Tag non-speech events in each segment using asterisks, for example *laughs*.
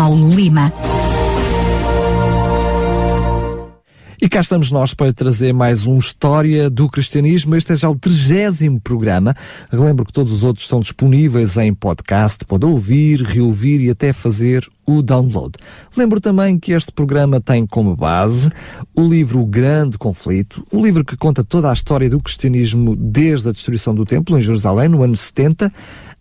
Paulo Lima. E cá estamos nós para trazer mais um História do Cristianismo. Este é já o trigésimo programa. Relembro que todos os outros estão disponíveis em podcast. Pode ouvir, reouvir e até fazer o download. Lembro também que este programa tem como base o livro O Grande Conflito, um livro que conta toda a história do cristianismo desde a destruição do templo em Jerusalém, no ano 70,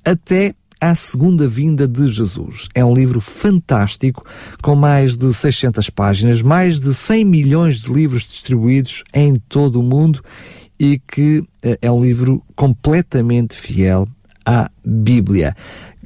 até à Segunda Vinda de Jesus. É um livro fantástico, com mais de 600 páginas, mais de 100 milhões de livros distribuídos em todo o mundo e que é um livro completamente fiel à Bíblia.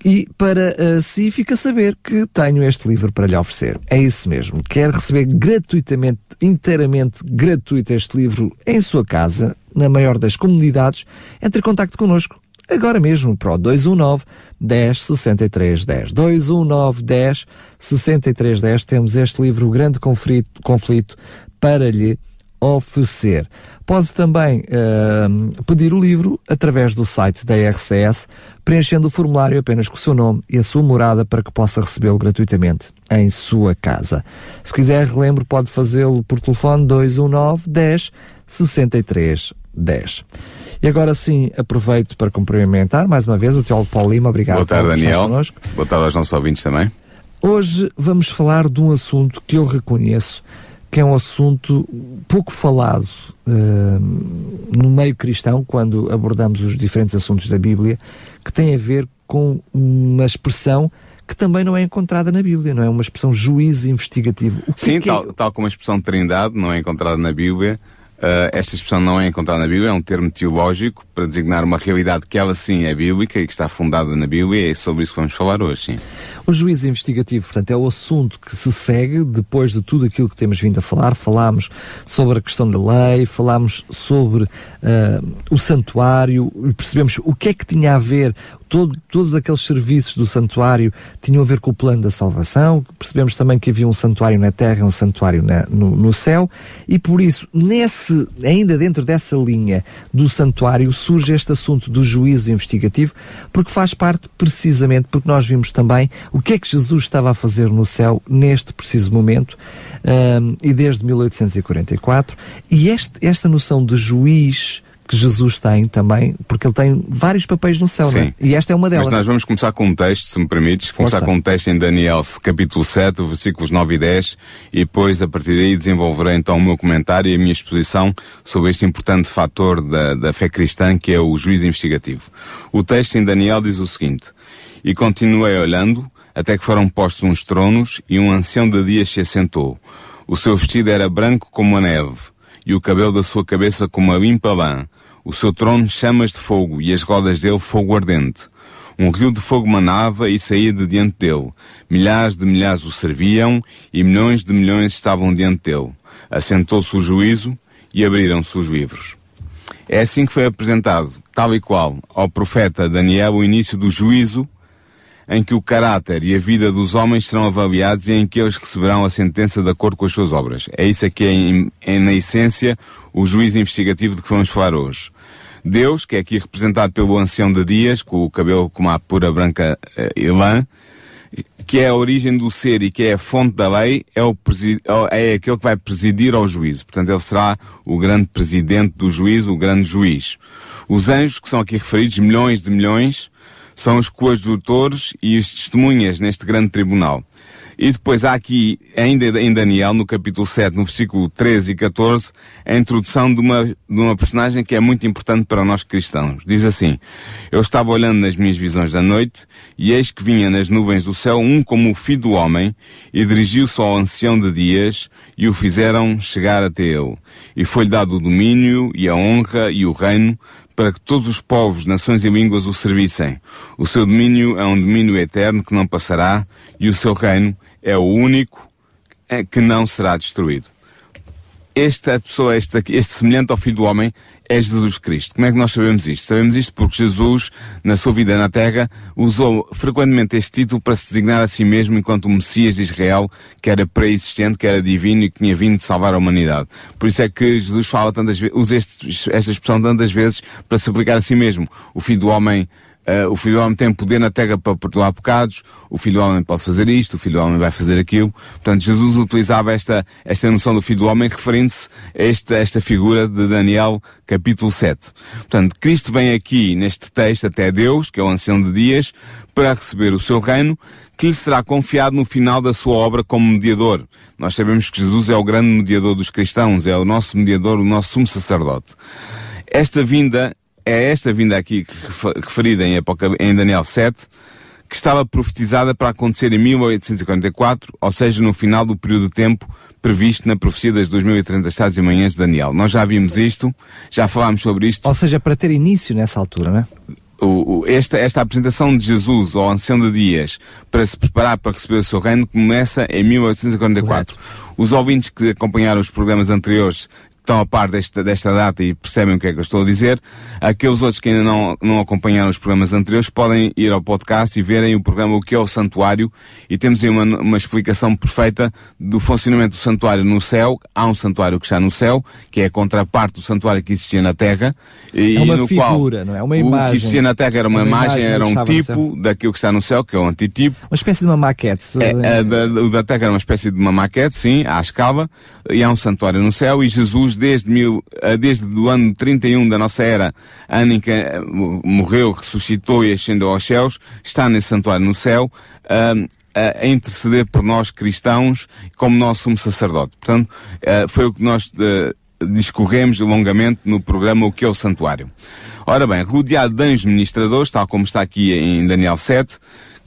E para uh, si fica a saber que tenho este livro para lhe oferecer. É isso mesmo. Quer receber gratuitamente, inteiramente gratuito este livro em sua casa, na maior das comunidades, entre em contato connosco agora mesmo para o 219 10 63 10. 219 10 63 10 temos este livro, o Grande Conflito, conflito para lhe oferecer. Pode também uh, pedir o livro através do site da RCS, preenchendo o formulário apenas com o seu nome e a sua morada para que possa recebê-lo gratuitamente em sua casa. Se quiser, relembro, pode fazê-lo por telefone 219 10 63 10. E agora sim, aproveito para cumprimentar mais uma vez o Teólogo Paulo Lima. Obrigado. Boa tarde, Daniel. Boa tarde aos nossos ouvintes também. Hoje vamos falar de um assunto que eu reconheço que é um assunto pouco falado uh, no meio cristão, quando abordamos os diferentes assuntos da Bíblia, que tem a ver com uma expressão que também não é encontrada na Bíblia, não é? Uma expressão juízo investigativo. Sim, é tal, é... tal como a expressão trindade não é encontrada na Bíblia, Uh, esta expressão não é encontrada na Bíblia, é um termo teológico para designar uma realidade que ela sim é bíblica e que está fundada na Bíblia e é sobre isso que vamos falar hoje, sim. O juízo investigativo, portanto, é o assunto que se segue depois de tudo aquilo que temos vindo a falar. Falámos sobre a questão da lei, falámos sobre uh, o santuário, percebemos o que é que tinha a ver, todo, todos aqueles serviços do santuário tinham a ver com o plano da salvação. Percebemos também que havia um santuário na terra e um santuário na, no, no, céu, e por isso, nesse, ainda dentro dessa linha do santuário, surge este assunto do juízo investigativo, porque faz parte precisamente, porque nós vimos também o que é que Jesus estava a fazer no céu neste preciso momento, um, e desde 1844, e este, esta noção de juiz que Jesus tem também, porque ele tem vários papéis no céu, né? e esta é uma delas. Mas nós vamos começar com um texto, se me permites, começar com um texto em Daniel, capítulo 7, versículos 9 e 10, e depois, a partir daí, desenvolverei então o meu comentário e a minha exposição sobre este importante fator da, da fé cristã, que é o juízo investigativo. O texto em Daniel diz o seguinte, e continuei olhando, até que foram postos uns tronos, e um ancião de dias se assentou. O seu vestido era branco como a neve, e o cabelo da sua cabeça como a limpa lã. O seu trono chamas de fogo e as rodas dele fogo ardente. Um rio de fogo manava e saía de diante dele. Milhares de milhares o serviam e milhões de milhões estavam diante dele. Assentou-se o juízo e abriram-se os livros. É assim que foi apresentado, tal e qual, ao profeta Daniel o início do juízo em que o caráter e a vida dos homens serão avaliados e em que eles receberão a sentença de acordo com as suas obras. É isso em, em, na essência, o juízo investigativo de que vamos falar hoje. Deus, que é aqui representado pelo ancião de Dias, com o cabelo como a pura branca uh, lã, que é a origem do ser e que é a fonte da lei, é, o é aquele que vai presidir ao juízo. Portanto, ele será o grande presidente do juízo, o grande juiz. Os anjos, que são aqui referidos, milhões de milhões, são os coadjutores e as testemunhas neste grande tribunal. E depois há aqui, ainda em Daniel, no capítulo 7, no versículo 13 e 14, a introdução de uma, de uma personagem que é muito importante para nós cristãos. Diz assim, Eu estava olhando nas minhas visões da noite, e eis que vinha nas nuvens do céu um como o filho do homem, e dirigiu-se ao ancião de dias, e o fizeram chegar até ele. E foi-lhe dado o domínio, e a honra, e o reino, para que todos os povos, nações e línguas o servissem. O seu domínio é um domínio eterno que não passará e o seu reino é o único eh, que não será destruído. Esta pessoa, este, este semelhante ao Filho do Homem, é Jesus Cristo. Como é que nós sabemos isto? Sabemos isto porque Jesus, na sua vida na Terra, usou frequentemente este título para se designar a si mesmo enquanto o Messias de Israel, que era pré-existente, que era divino e que tinha vindo salvar a humanidade. Por isso é que Jesus fala tantas vezes, usa este, esta expressão tantas vezes para se aplicar a si mesmo. O Filho do Homem Uh, o Filho do Homem tem poder na terra para perdoar pecados, o Filho do Homem pode fazer isto, o Filho do Homem vai fazer aquilo. Portanto, Jesus utilizava esta, esta noção do Filho do Homem referindo-se a esta, esta figura de Daniel, capítulo 7. Portanto, Cristo vem aqui, neste texto, até Deus, que é o ancião de dias, para receber o seu reino, que lhe será confiado no final da sua obra como mediador. Nós sabemos que Jesus é o grande mediador dos cristãos, é o nosso mediador, o nosso sumo sacerdote. Esta vinda é esta vinda aqui referida em, em Daniel 7, que estava profetizada para acontecer em 1844, ou seja, no final do período de tempo previsto na profecia das 2030 Estados e Manhãs de Daniel. Nós já vimos isto, já falámos sobre isto. Ou seja, para ter início nessa altura, não é? O, o, esta, esta apresentação de Jesus ao ancião de Dias para se preparar para receber o seu reino começa em 1844. Correto. Os ouvintes que acompanharam os programas anteriores estão a par desta, desta data e percebem o que é que eu estou a dizer. Aqueles outros que ainda não, não acompanharam os programas anteriores podem ir ao podcast e verem o programa O que é o Santuário e temos aí uma, uma explicação perfeita do funcionamento do santuário no céu. Há um santuário que está no céu, que é a contraparte do santuário que existia na Terra. E, é uma no figura, qual, não é? Uma imagem. O que existia na Terra era uma, uma imagem, era um tipo daquilo que está no céu, que é o antitipo. Uma espécie de uma maquete. É, a, da, o da Terra era uma espécie de uma maquete, sim, à escala, e há um santuário no céu e Jesus desde, mil, eh, desde o ano 31 da nossa era, ano em que eh, morreu, ressuscitou e ascendeu aos céus, está nesse santuário no céu, a interceder por nós cristãos como nosso sumo sacerdote. Portanto, uh, foi o que nós discorremos longamente no programa O que é o Santuário. Ora bem, rodeado de anjos ministradores, tal como está aqui em Daniel 7,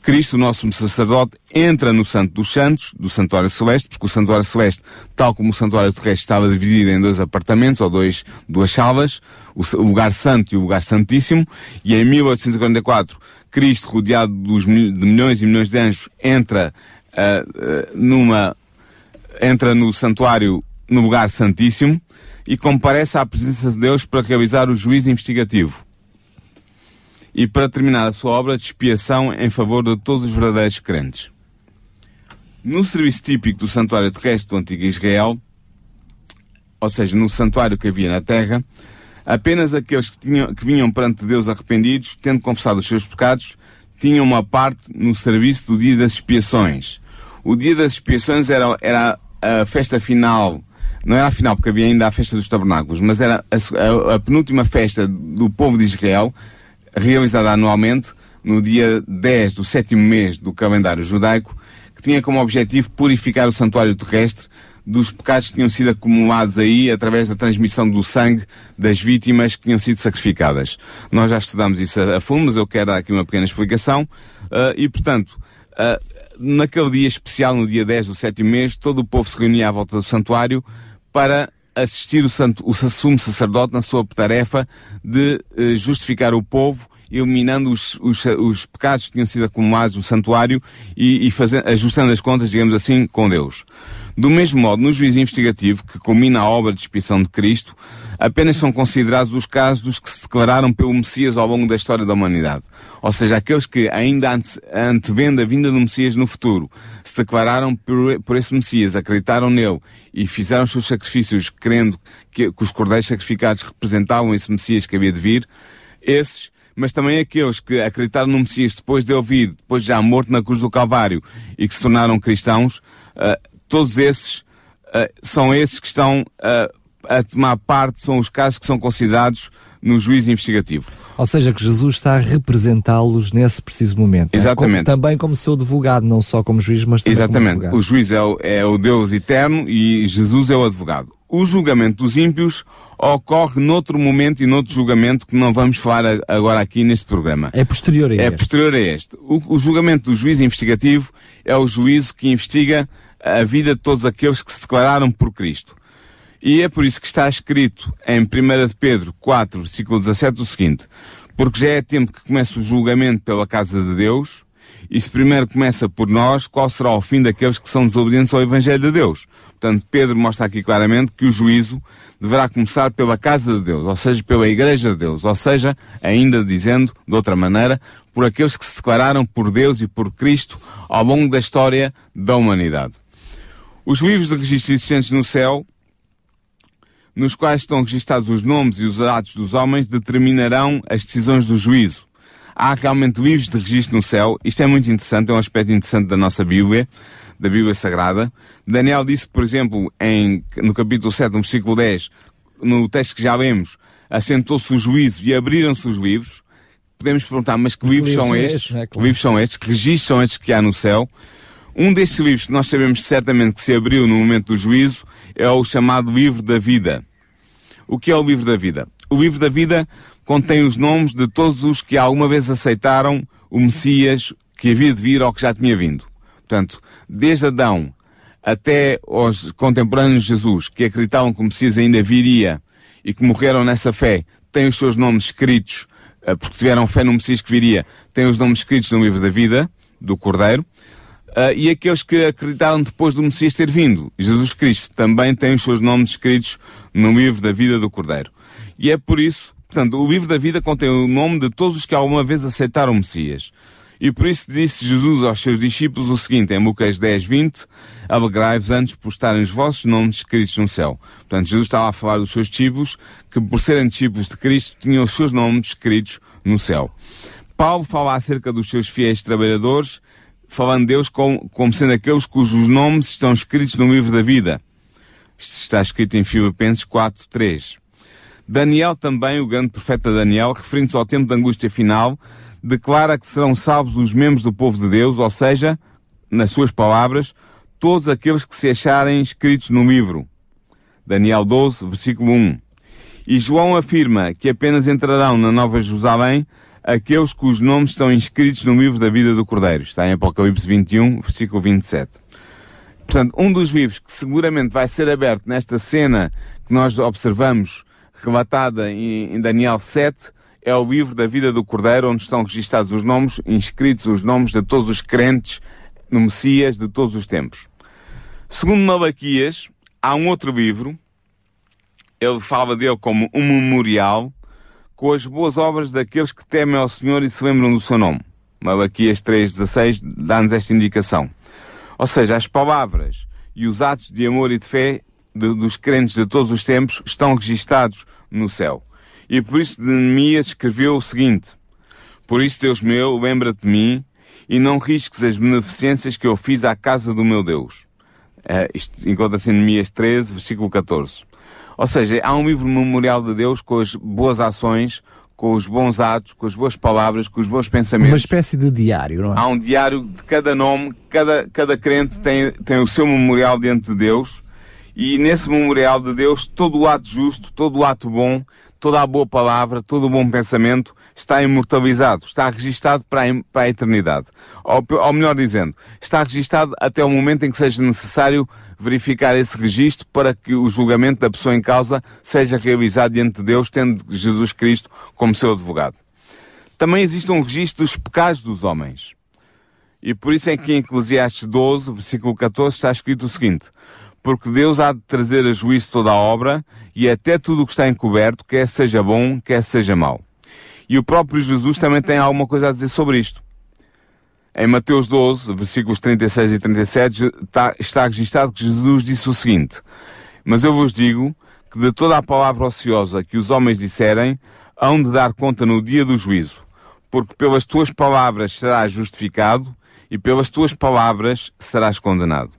Cristo, o nosso sacerdote, entra no Santo dos Santos, do Santuário Celeste, porque o Santuário Celeste, tal como o Santuário Terrestre, estava dividido em dois apartamentos, ou dois, duas salas, o lugar santo e o lugar santíssimo, e em 1844, Cristo, rodeado dos, de milhões e milhões de anjos, entra uh, uh, numa, entra no santuário, no lugar santíssimo, e comparece à presença de Deus para realizar o juízo investigativo e para terminar a sua obra de expiação em favor de todos os verdadeiros crentes. No serviço típico do santuário terrestre do antigo Israel, ou seja, no santuário que havia na terra, apenas aqueles que, tinham, que vinham perante Deus arrependidos, tendo confessado os seus pecados, tinham uma parte no serviço do dia das expiações. O dia das expiações era, era a festa final, não era a final porque havia ainda a festa dos tabernáculos, mas era a, a, a penúltima festa do povo de Israel, realizada anualmente no dia 10 do sétimo mês do calendário judaico, que tinha como objetivo purificar o santuário terrestre dos pecados que tinham sido acumulados aí através da transmissão do sangue das vítimas que tinham sido sacrificadas. Nós já estudamos isso a, fundo, mas eu quero dar aqui uma pequena explicação. Uh, e, portanto, uh, naquele dia especial, no dia 10 do sétimo mês, todo o povo se reunia à volta do santuário para assistir o, santo, o sumo sacerdote na sua tarefa de eh, justificar o povo, eliminando os, os, os, pecados que tinham sido acumulados no santuário e, e ajustando as contas, digamos assim, com Deus. Do mesmo modo, no juízo investigativo, que culmina a obra de expiação de Cristo, apenas são considerados os casos dos que se declararam pelo Messias ao longo da história da humanidade. Ou seja, aqueles que, ainda ante, antevendo a vinda do Messias no futuro, se declararam por, por esse Messias, acreditaram nele e fizeram os seus sacrifícios crendo que, que os cordeiros sacrificados representavam esse Messias que havia de vir, esses mas também aqueles que acreditaram no Messias depois de ouvir, depois de já morto na cruz do Calvário e que se tornaram cristãos, uh, todos esses uh, são esses que estão uh, a tomar parte, são os casos que são considerados no juízo investigativo. Ou seja, que Jesus está a representá-los nesse preciso momento. Exatamente. É? Como, também como seu advogado, não só como juiz, mas também Exatamente. como advogado. O juiz é o, é o Deus eterno e Jesus é o advogado. O julgamento dos ímpios ocorre noutro momento e noutro julgamento que não vamos falar agora aqui neste programa. É posterior a é este. É posterior a este. O, o julgamento do juiz investigativo é o juízo que investiga a vida de todos aqueles que se declararam por Cristo. E é por isso que está escrito em 1 Pedro 4, versículo 17 o seguinte, porque já é tempo que comece o julgamento pela casa de Deus, e se primeiro começa por nós, qual será o fim daqueles que são desobedientes ao Evangelho de Deus? Portanto, Pedro mostra aqui claramente que o juízo deverá começar pela casa de Deus, ou seja, pela igreja de Deus, ou seja, ainda dizendo de outra maneira, por aqueles que se declararam por Deus e por Cristo ao longo da história da humanidade. Os livros de registro existentes no céu, nos quais estão registados os nomes e os atos dos homens, determinarão as decisões do juízo há realmente livros de registro no céu. Isto é muito interessante, é um aspecto interessante da nossa Bíblia, da Bíblia Sagrada. Daniel disse, por exemplo, em, no capítulo 7, no versículo 10, no texto que já lemos, assentou-se o juízo e abriram-se os livros. Podemos perguntar, mas que livros são estes? estes é? claro. livros são estes? Que registros são estes que há no céu? Um destes livros que nós sabemos certamente que se abriu no momento do juízo é o chamado Livro da Vida. O que é o Livro da Vida? O Livro da Vida contém os nomes de todos os que alguma vez aceitaram o Messias que havia de vir ou que já tinha vindo. Portanto, desde Adão até os contemporâneos de Jesus, que acreditavam que o Messias ainda viria e que morreram nessa fé, têm os seus nomes escritos, eh, porque tiveram fé no Messias que viria, têm os nomes escritos no livro da vida, do Cordeiro. Uh, e aqueles que acreditaram depois do Messias ter vindo, Jesus Cristo, também têm os seus nomes escritos no livro da vida do Cordeiro. E é por isso Portanto, o livro da vida contém o nome de todos os que alguma vez aceitaram o Messias. E por isso disse Jesus aos seus discípulos o seguinte, em Lucas 10, 20, alegrai-vos antes por estarem os vossos nomes escritos no céu. Portanto, Jesus estava a falar dos seus discípulos, que por serem discípulos de Cristo, tinham os seus nomes escritos no céu. Paulo fala acerca dos seus fiéis trabalhadores, falando de Deus como, como sendo aqueles cujos nomes estão escritos no livro da vida. Isto está escrito em Filipenses 4, 3. Daniel também, o grande profeta Daniel, referindo-se ao tempo de angústia final, declara que serão salvos os membros do povo de Deus, ou seja, nas suas palavras, todos aqueles que se acharem escritos no livro. Daniel 12, versículo 1. E João afirma que apenas entrarão na Nova Jerusalém aqueles cujos nomes estão inscritos no livro da vida do Cordeiro. Está em Apocalipse 21, versículo 27. Portanto, um dos livros que seguramente vai ser aberto nesta cena que nós observamos relatada em, Daniel 7, é o livro da vida do Cordeiro, onde estão registados os nomes, inscritos os nomes de todos os crentes no Messias de todos os tempos. Segundo Malaquias, há um outro livro, ele fala dele como um memorial, com as boas obras daqueles que temem ao Senhor e se lembram do seu nome. Malaquias 3,16 dá-nos esta indicação. Ou seja, as palavras e os atos de amor e de fé de, dos crentes de todos os tempos estão registados no céu. E por isso Neemias escreveu o seguinte, Por isso, Deus meu, lembra-te de mim e não risques as beneficências que eu fiz à casa do meu Deus. Uh, isto encontra-se em Neemias 13, versículo 14. Ou seja, há um livro memorial de Deus com as boas ações, com os bons atos, com as boas palavras, com os bons pensamentos. Uma espécie de diário, não é? Há um diário de cada nome, cada, cada crente tem, tem o seu memorial diante de Deus e nesse memorial de Deus, todo o ato justo, todo o ato bom, toda a boa palavra, todo o bom pensamento está imortalizado, está registado para a, para a eternidade. Ou, ou melhor dizendo, está registado até o momento em que seja necessário verificar esse registro para que o julgamento da pessoa em causa seja realizado diante de Deus, tendo Jesus Cristo como seu advogado. Também existe um registro dos pecados dos homens. E por isso é que em Eclesiastes 12, versículo 14, está escrito o seguinte: porque Deus há de trazer a juízo toda a obra e até tudo o que está encoberto, quer seja bom, quer seja mau. E o próprio Jesus também tem alguma coisa a dizer sobre isto. Em Mateus 12, versículos 36 e 37, está, está registado que Jesus disse o seguinte, Mas eu vos digo que de toda a palavra ociosa que os homens disserem, hão de dar conta no dia do juízo, porque pelas tuas palavras serás justificado e pelas tuas palavras serás condenado.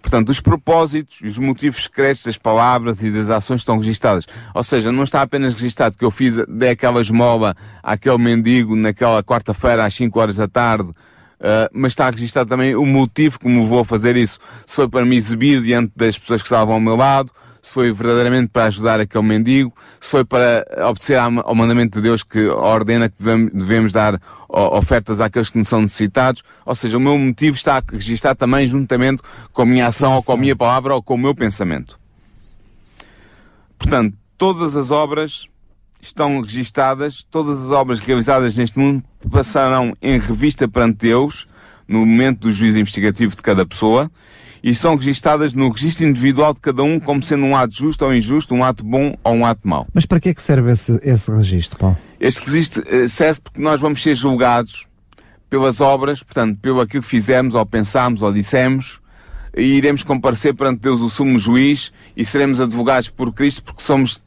Portanto, os propósitos e os motivos secretos das palavras e das ações estão registados. Ou seja, não está apenas registado que eu fiz, dei aquela esmola àquele mendigo naquela quarta-feira às 5 horas da tarde, uh, mas está registado também o motivo como vou fazer isso. Se foi para me exibir diante das pessoas que estavam ao meu lado, se foi verdadeiramente para ajudar aquele mendigo, se foi para obedecer ao mandamento de Deus que ordena que devemos dar ofertas àqueles que não são necessitados. Ou seja, o meu motivo está registado também juntamente com a minha ação, ou com a minha palavra, ou com o meu pensamento. Portanto, todas as obras estão registadas, todas as obras realizadas neste mundo passarão em revista perante Deus no momento do juízo investigativo de cada pessoa e são registadas no registro individual de cada um como sendo um ato justo ou injusto, um ato bom ou um ato mau. Mas para que é que serve esse, esse registro, Paulo? Este registro eh, serve porque nós vamos ser julgados pelas obras, portanto, pelo aquilo que fizemos ou pensámos ou dissemos, e iremos comparecer perante Deus o sumo juiz e seremos advogados por Cristo porque somos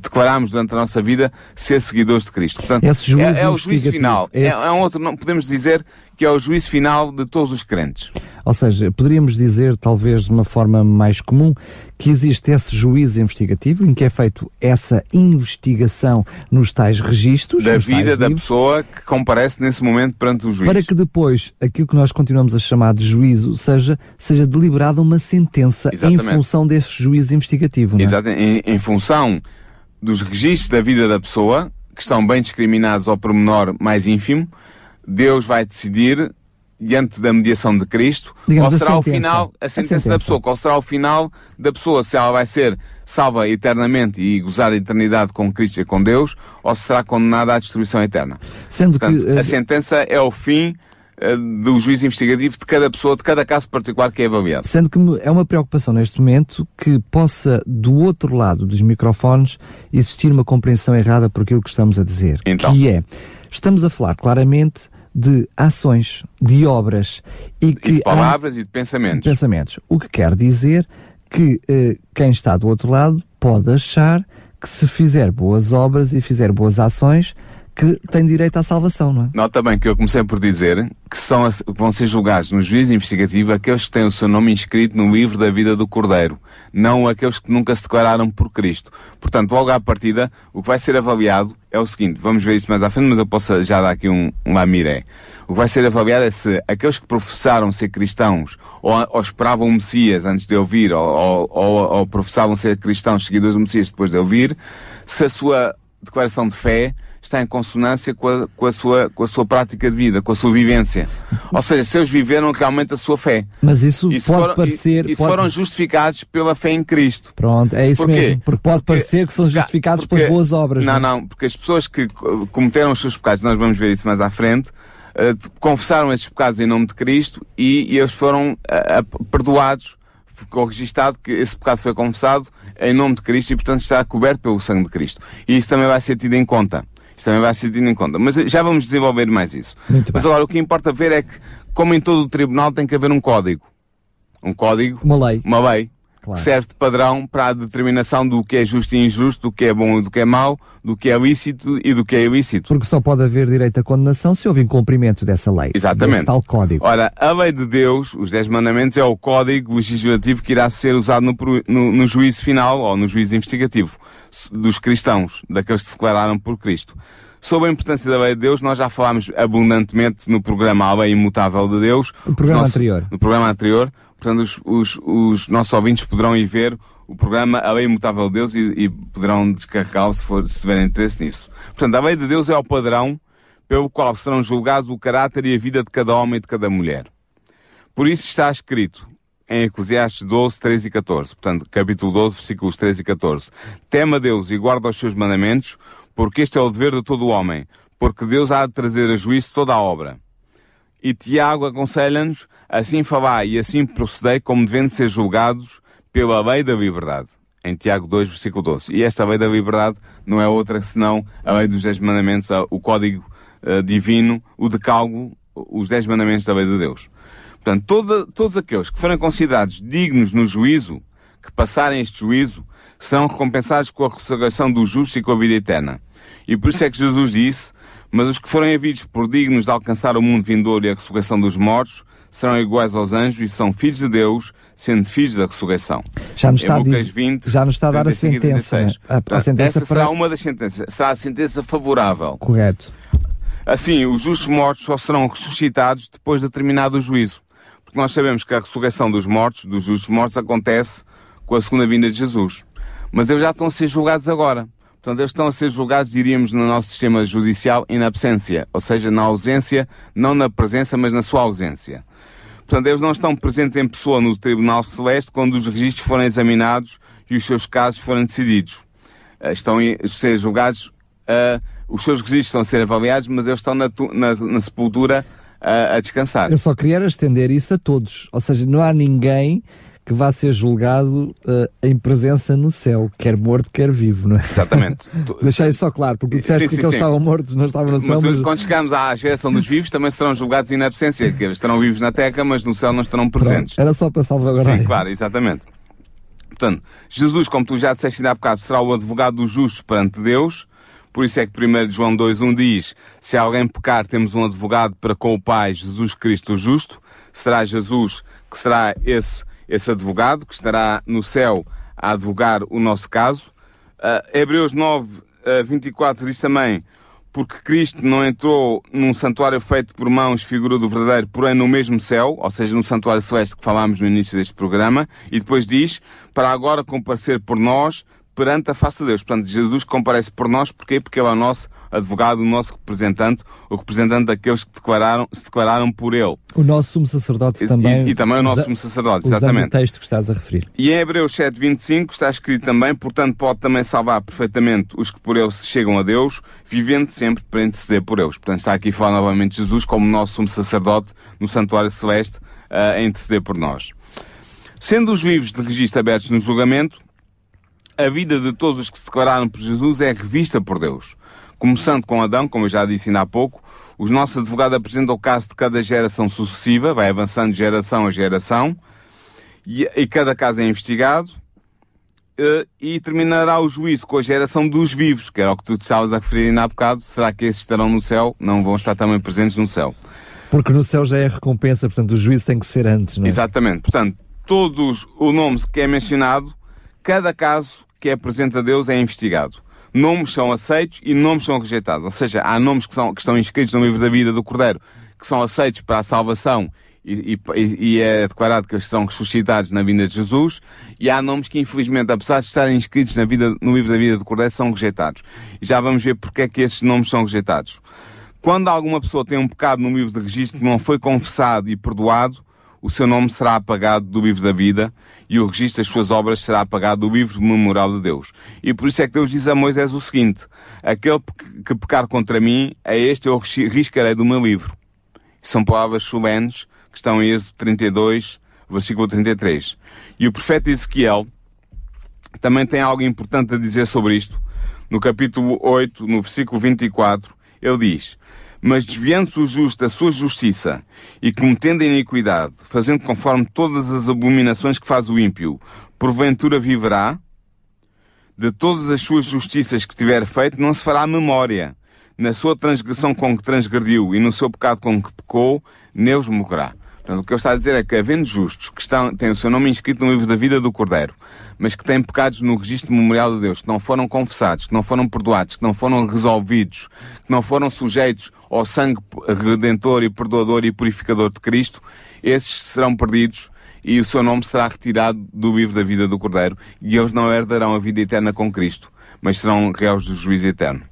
declaramos durante a nossa vida ser seguidores de Cristo. Portanto, é, é, o juízo final. Esse... É, é, um outro, não podemos dizer que é o juízo final de todos os crentes. Ou seja, poderíamos dizer, talvez de uma forma mais comum, que existe esse juízo investigativo em que é feito essa investigação nos tais registros. Da vida da livros, pessoa que comparece nesse momento perante o juiz. Para que depois aquilo que nós continuamos a chamar de juízo seja, seja deliberada uma sentença Exatamente. em função desse juízo investigativo. É? Exatamente. Em, em função dos registros da vida da pessoa, que estão bem discriminados ao pormenor mais ínfimo, Deus vai decidir diante da mediação de Cristo, Digamos qual será o final, a sentença, a sentença, da pessoa, qual será o final da pessoa, se ela vai ser salva eternamente e gozar a eternidade com Cristo e com Deus, ou se será condenada à destruição eterna. Sendo Portanto, que, uh... a sentença é o fim uh, do juízo investigativo de cada pessoa, de cada caso particular que é avaliado. Sendo que é uma preocupação neste momento que possa, do outro lado dos microfones, existir uma compreensão errada por aquilo que estamos a dizer. Então. Que é, estamos a falar claramente de ações, de obras e, que e de palavras há, e de pensamentos. Pensamentos. O que quer dizer que eh, quem está do outro lado pode achar que se fizer boas obras e fizer boas ações, que tem direito à salvação, não é? Nota bem que eu comecei por dizer que são, vão ser julgados no juízo investigativo aqueles que têm o seu nome inscrito no livro da vida do Cordeiro, não aqueles que nunca se declararam por Cristo. Portanto, logo à partida, o que vai ser avaliado é o seguinte, vamos ver isso mais à frente, mas eu posso já dar aqui um, um lamiré. O que vai ser avaliado é se aqueles que professaram ser cristãos ou, ou esperavam o Messias antes de ouvir ou, ou, ou, ou professavam ser cristãos seguidores do Messias depois de ouvir, se a sua declaração de fé está em consonância com a, com a, sua, com a sua prática de vida, com a sua vivência. Ou seja, se eles viveram realmente a sua fé. Mas isso pode foram, parecer... E, e pode... foram justificados pela fé em Cristo. Pronto, é isso mesmo. Porque pode porque, parecer que são justificados porque, pelas boas obras. Não, não, não, porque as pessoas que cometeram os seus pecados, nós vamos ver isso mais à frente, uh, confessaram esses pecados em nome de Cristo e, e eles foram uh, perdoados ficou registado que esse pecado foi confessado em nome de Cristo e, portanto, está coberto pelo sangue de Cristo. E isso também vai ser tido em conta. Isso também vai ser tido em conta. Mas já vamos desenvolver mais isso. Muito Mas bem. agora, o que importa ver é que, como em todo o tribunal, tem que haver um código. Um código. Uma lei. Uma lei claro. que serve de padrão para a determinação do que é justo e injusto, do que é bom e do que é mau, do que é lícito e do que é ilícito. Porque só pode haver direito à condenação se houve incumprimento dessa lei. Exatamente. tal código. Ora, a lei de Deus, os Dez Mandamentos, é o código legislativo que irá ser usado no, no, no juízo final ou no juízo investigativo dos cristãos, daqueles que se declararam por Cristo. Sobre a importância da lei de Deus, nós já falámos abundantemente no programa A Lei Imutável de Deus. No programa nossos, anterior. No programa anterior. Portanto, os, os, os, nossos ouvintes poderão ir ver o programa A Lei Imutável de Deus e, e poderão descarregá-lo se, se tiverem interesse nisso. Portanto, a lei de Deus é o padrão pelo qual serão julgados o caráter e a vida de cada homem e de cada mulher. Por isso está escrito em Eclesiastes 12, 13 e 14. Portanto, capítulo 12, versículos 13 e 14. Tema Deus e guarda os seus mandamentos, porque este é o dever de todo homem, porque Deus há de trazer a juízo toda a obra. E Tiago aconselha-nos, assim falai e assim procedei como devendo ser julgados pela lei da liberdade. Em Tiago 2, versículo 12. E esta lei da liberdade não é outra senão a lei dos dez mandamentos, o código uh, divino, o decalgo, os dez mandamentos da lei de Deus. Portanto, toda, todos aqueles que forem considerados dignos no juízo, que passarem este juízo, serão recompensados com a ressurreição dos justos e com a vida eterna. E por isso é que Jesus disse, mas os que forem havidos por dignos de alcançar o mundo vindouro e a ressurreição dos mortos, serão iguais aos anjos e são filhos de Deus, sendo filhos da ressurreição. Já nos está, diz, 20, já nos está a dar a sentença. Né? A, a sentença essa para... será uma das sentenças. Será a sentença favorável. Correto. Assim, os justos mortos só serão ressuscitados depois de terminado o juízo. Porque nós sabemos que a ressurreição dos mortos, dos justos mortos, acontece com a segunda vinda de Jesus mas eles já estão a ser julgados agora. Portanto, eles estão a ser julgados, diríamos, no nosso sistema judicial in absência, ou seja, na ausência, não na presença, mas na sua ausência. Portanto, eles não estão presentes em pessoa no Tribunal Celeste quando os registros forem examinados e os seus casos forem decididos. Uh, estão a ser julgados, uh, os seus registros estão a ser avaliados, mas eles estão na, na, na sepultura uh, a descansar. Eu só queria estender isso a todos. Ou seja, não há ninguém que vá ser julgado uh, em presença no céu, quer morto, quer vivo, não é? Exatamente. *laughs* Deixei isso só claro, porque disseste sim, que, sim, eles estavam mortos, não estavam no céu. Mas, mas, quando chegarmos à geração dos vivos, também serão julgados em absência, que eles estarão vivos na terra, mas no céu não estarão presentes. Pronto, era só para salvaguardar. Sim, claro, exatamente. Portanto, Jesus, como tu já disseste ainda há bocado, será o advogado dos justos perante Deus. Por isso é que 1 João 2.1 diz, se alguém pecar, temos um advogado para com o Pai, Jesus Cristo o justo. Será Jesus que será esse esse advogado que estará no céu a advogar o nosso caso. Uh, Hebreus 9, uh, 24 diz também, porque Cristo não entrou num santuário feito por mãos, figura do verdadeiro, porém no mesmo céu, ou seja, no santuário celeste que falámos no início deste programa, e depois diz, para agora comparecer por nós perante a face de Deus. Portanto, Jesus comparece por nós, porquê? Porque Ele é o nosso advogado, o nosso representante, o representante daqueles que declararam, se declararam por Ele. O nosso sumo sacerdote também. E, e também o nosso sumo sacerdote, exatamente. o texto que estás a referir. E em Hebreus 7.25 está escrito também, portanto pode também salvar perfeitamente os que por Ele chegam a Deus, vivendo sempre para interceder por eles. Portanto está aqui a falar novamente Jesus como nosso sumo sacerdote no santuário celeste uh, a interceder por nós. Sendo os vivos de registro abertos no julgamento, a vida de todos os que se declararam por Jesus é revista por Deus. Começando com Adão, como eu já disse ainda há pouco, os nossos advogados apresentam o caso de cada geração sucessiva, vai avançando de geração a geração, e, e cada caso é investigado, e, e, terminará o juízo com a geração dos vivos, que era o que tu estavas a referir ainda há bocado. Será que esses estarão no céu? Não vão estar também presentes no céu. Porque no céu já é recompensa, portanto o juízo tem que ser antes, não é? Exatamente. Portanto, todos o nome que é mencionado, cada caso que é presente a Deus é investigado. Nomes são aceitos e nomes são rejeitados. Ou seja, há nomes que, são, que estão inscritos no livro da vida do Cordeiro, que são aceitos para a salvação e, e, e, é declarado que são ressuscitados na vinda de Jesus, e há nomes que, infelizmente, apesar de estarem inscritos na vida, no livro da vida do Cordeiro, são rejeitados. E já vamos ver porque é que esses nomes são rejeitados. Quando alguma pessoa tem um pecado no livro de registro que não foi confessado e perdoado, o seu nome será apagado do livro da vida e o registro das suas obras será apagado do livro memorial de Deus. E por isso é que Deus diz a Moisés o seguinte, aquele que pecar contra mim, a este eu riscarei do meu livro. São palavras solenes que estão em Êxodo 32, versículo 33. E o profeta Ezequiel também tem algo importante a dizer sobre isto. No capítulo 8, no versículo 24, ele diz, mas desviando-se o justo da sua justiça e cometendo a iniquidade, fazendo conforme todas as abominações que faz o ímpio, porventura viverá? De todas as suas justiças que tiver feito, não se fará memória. Na sua transgressão com que transgrediu e no seu pecado com que pecou, neles morrerá. Portanto, o que eu estou a dizer é que, havendo justos que estão, têm o seu nome inscrito no livro da vida do Cordeiro, mas que têm pecados no registro memorial de Deus, que não foram confessados, que não foram perdoados, que não foram resolvidos, que não foram sujeitos ao sangue redentor e perdoador e purificador de Cristo, esses serão perdidos e o seu nome será retirado do livro da vida do Cordeiro e eles não herdarão a vida eterna com Cristo, mas serão réus do juízo eterno.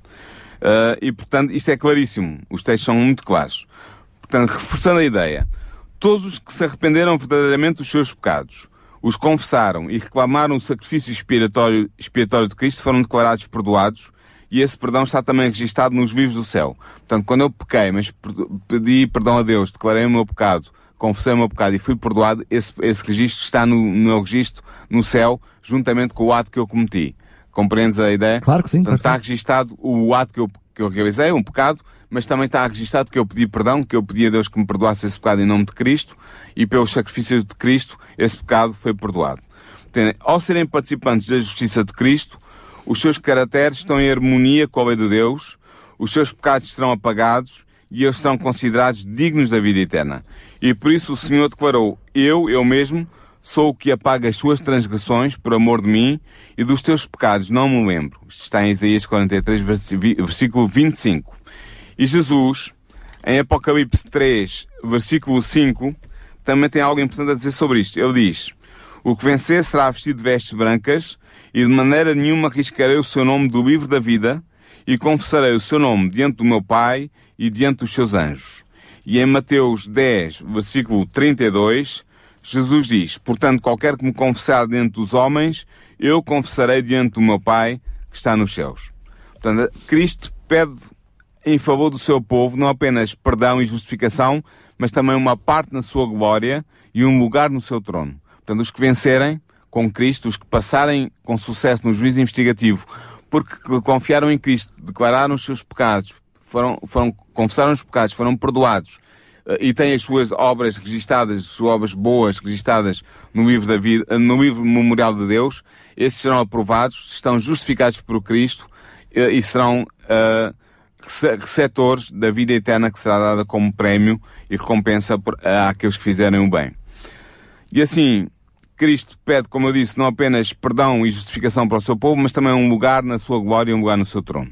Uh, e, portanto, isto é claríssimo. Os textos são muito claros. Portanto, reforçando a ideia, todos os que se arrependeram verdadeiramente dos seus pecados, os confessaram e reclamaram o sacrifício expiatório, expiatório de Cristo foram declarados perdoados e esse perdão está também registado nos vivos do céu. Portanto, quando eu pequei, mas pedi perdão a Deus, declarei o meu pecado, confessei o meu pecado e fui perdoado, esse, esse registro está no, no meu registro no céu, juntamente com o ato que eu cometi. Compreendes a ideia? Claro que sim. Portanto, claro está registado o ato que eu, que eu realizei, um pecado, mas também está registado que eu pedi perdão, que eu pedi a Deus que me perdoasse esse pecado em nome de Cristo, e pelos sacrifícios de Cristo, esse pecado foi perdoado. Ao serem participantes da justiça de Cristo, os seus caracteres estão em harmonia com a lei de Deus, os seus pecados serão apagados e eles serão considerados dignos da vida eterna. E por isso o Senhor declarou: Eu, eu mesmo, sou o que apaga as suas transgressões por amor de mim e dos teus pecados não me lembro. Isto está em Isaías 43, versículo 25. E Jesus, em Apocalipse 3, versículo 5, também tem algo importante a dizer sobre isto. Ele diz, o que vencer será vestido de vestes brancas, e de maneira nenhuma riscarei o seu nome do livro da vida, e confessarei o seu nome diante do meu Pai e diante dos seus anjos. E em Mateus 10, versículo 32, Jesus diz: Portanto, qualquer que me confessar diante dos homens, eu confessarei diante do meu Pai que está nos céus. Portanto, Cristo pede em favor do seu povo não apenas perdão e justificação, mas também uma parte na sua glória e um lugar no seu trono. Portanto, os que vencerem com Cristo, os que passarem com sucesso no juízo investigativo, porque confiaram em Cristo, declararam os seus pecados, foram, foram, confessaram os pecados, foram perdoados eh, e têm as suas obras registadas, as suas obras boas registadas no livro da vida, eh, no livro memorial de Deus, esses serão aprovados, estão justificados por Cristo eh, e serão uh, receptores da vida eterna que será dada como prémio e recompensa por, uh, àqueles que fizerem o bem. E assim, Cristo pede, como eu disse, não apenas perdão e justificação para o seu povo, mas também um lugar na sua glória e um lugar no seu trono.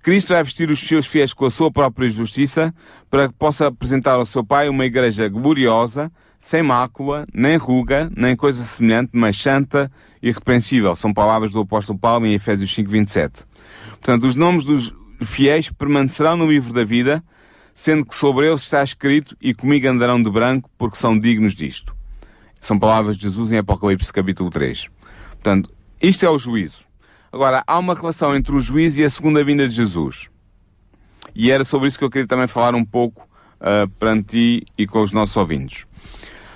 Cristo vai vestir os seus fiéis com a sua própria justiça para que possa apresentar ao seu Pai uma igreja gloriosa, sem mácula, nem ruga, nem coisa semelhante, mas santa e irrepreensível. São palavras do apóstolo Paulo em Efésios 5, 27. Portanto, os nomes dos fiéis permanecerão no livro da vida, sendo que sobre eles está escrito e comigo andarão de branco porque são dignos disto. São palavras de Jesus em Apocalipse capítulo 3. Portanto, isto é o juízo. Agora, há uma relação entre o juízo e a segunda vinda de Jesus. E era sobre isso que eu queria também falar um pouco uh, perante ti e com os nossos ouvintes.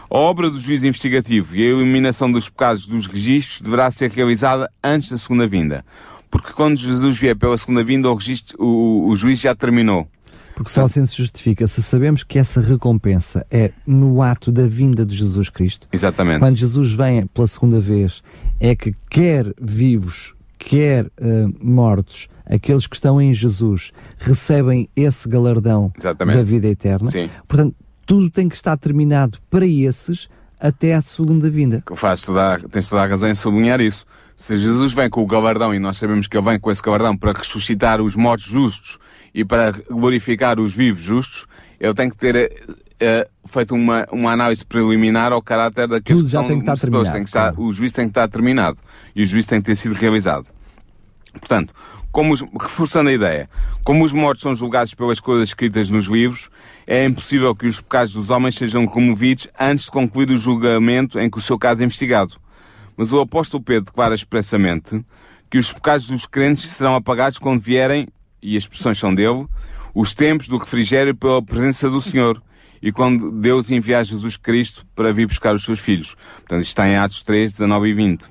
A obra do juízo investigativo e a eliminação dos pecados dos registros deverá ser realizada antes da segunda vinda. Porque quando Jesus vier pela segunda vinda, o, registro, o, o juízo já terminou. Porque só assim se justifica se sabemos que essa recompensa é no ato da vinda de Jesus Cristo. Exatamente. Quando Jesus vem pela segunda vez, é que quer vivos quer uh, mortos, aqueles que estão em Jesus, recebem esse galardão Exatamente. da vida eterna. Sim. Portanto, tudo tem que estar terminado para esses até a segunda vinda. Faz toda, tens toda a razão em sublinhar isso. Se Jesus vem com o galardão e nós sabemos que ele vem com esse galardão para ressuscitar os mortos justos e para glorificar os vivos justos, ele tem que ter uh, feito uma, uma análise preliminar ao caráter daqueles Tudo que tem que estar terminado, tem que estar, O juízo tem que estar terminado. E o juízo tem que ter sido realizado. Portanto, como os, reforçando a ideia, como os mortos são julgados pelas coisas escritas nos livros, é impossível que os pecados dos homens sejam removidos antes de concluir o julgamento em que o seu caso é investigado. Mas o apóstolo Pedro declara expressamente que os pecados dos crentes serão apagados quando vierem, e as expressões são dele, os tempos do refrigério pela presença do Senhor e quando Deus enviar Jesus Cristo para vir buscar os seus filhos. Portanto, isto está em Atos 3, 19 e 20.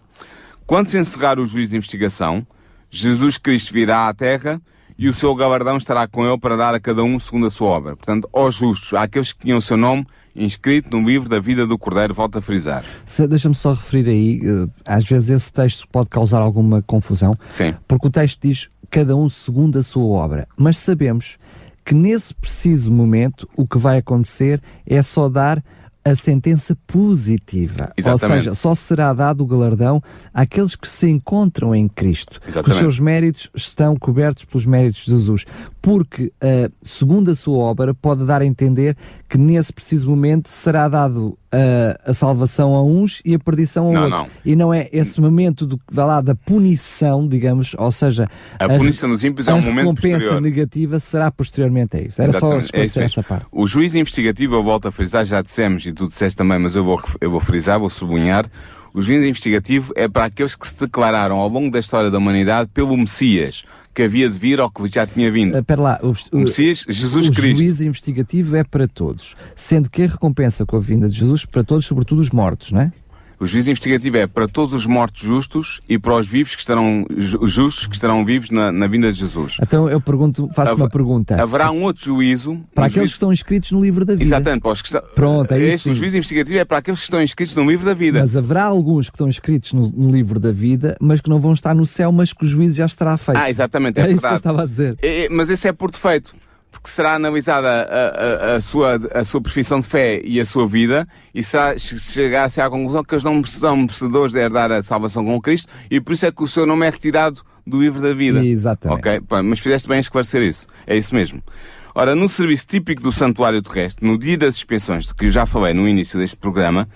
Quando se encerrar o juízo de investigação, Jesus Cristo virá à terra e o seu galardão estará com ele para dar a cada um segundo a sua obra. Portanto, aos justos, àqueles que tinham o seu nome inscrito no livro da vida do Cordeiro, volta a frisar. Deixa-me só referir aí, eh, às vezes esse texto pode causar alguma confusão, Sim. porque o texto diz cada um segundo a sua obra, mas sabemos que nesse preciso momento o que vai acontecer é só dar a sentença positiva. Exatamente. Ou seja, só será dado o galardão àqueles que se encontram em Cristo. Exatamente. Os seus méritos estão cobertos pelos méritos de Jesus. Porque, uh, segundo a sua obra, pode dar a entender que nesse preciso momento será dado uh, a salvação a uns e a perdição a não, outros. Não. E não é esse momento do, vai lá, da punição, digamos, ou seja... A, a punição dos ímpios é um momento posterior. A recompensa negativa será posteriormente a isso. Era Exatamente. só é essa parte. O juízo investigativo, eu volto a frisar, já dissemos, e tu disseste também, mas eu vou, eu vou frisar, vou sublinhar, o juízo investigativo é para aqueles que se declararam ao longo da história da humanidade pelo Messias, que havia de vir ou que já tinha vindo. Espera lá, o, o Messias, Jesus o Cristo. O juízo investigativo é para todos, sendo que a recompensa com a vinda de Jesus para todos, sobretudo os mortos, não é? O juízo investigativo é para todos os mortos justos e para os vivos que estarão justos que estarão vivos na, na vinda de Jesus. Então eu pergunto, faço uma pergunta. Haverá um outro juízo para um aqueles juízo... que estão inscritos no livro da vida. Exatamente, para os que estão. Pronto, é este isso. o juízo investigativo é para aqueles que estão inscritos no livro da vida. Mas haverá alguns que estão inscritos no, no, livro da vida, mas que não vão estar no céu, mas que o juízo já estará feito. Ah, exatamente, é, é verdade. isso que eu estava a dizer. É, mas esse é por defeito porque será analisada a, a, a, sua, a sua profissão de fé e a sua vida, e será chegar-se à conclusão que eles não são merecedores de herdar a salvação com Cristo, e por isso é que o seu nome é retirado do livro da vida. Exatamente. Ok? Mas fizeste bem em esclarecer isso. É isso mesmo. Ora, no serviço típico do santuário terrestre, no dia das expiações, de que eu já falei no início deste programa,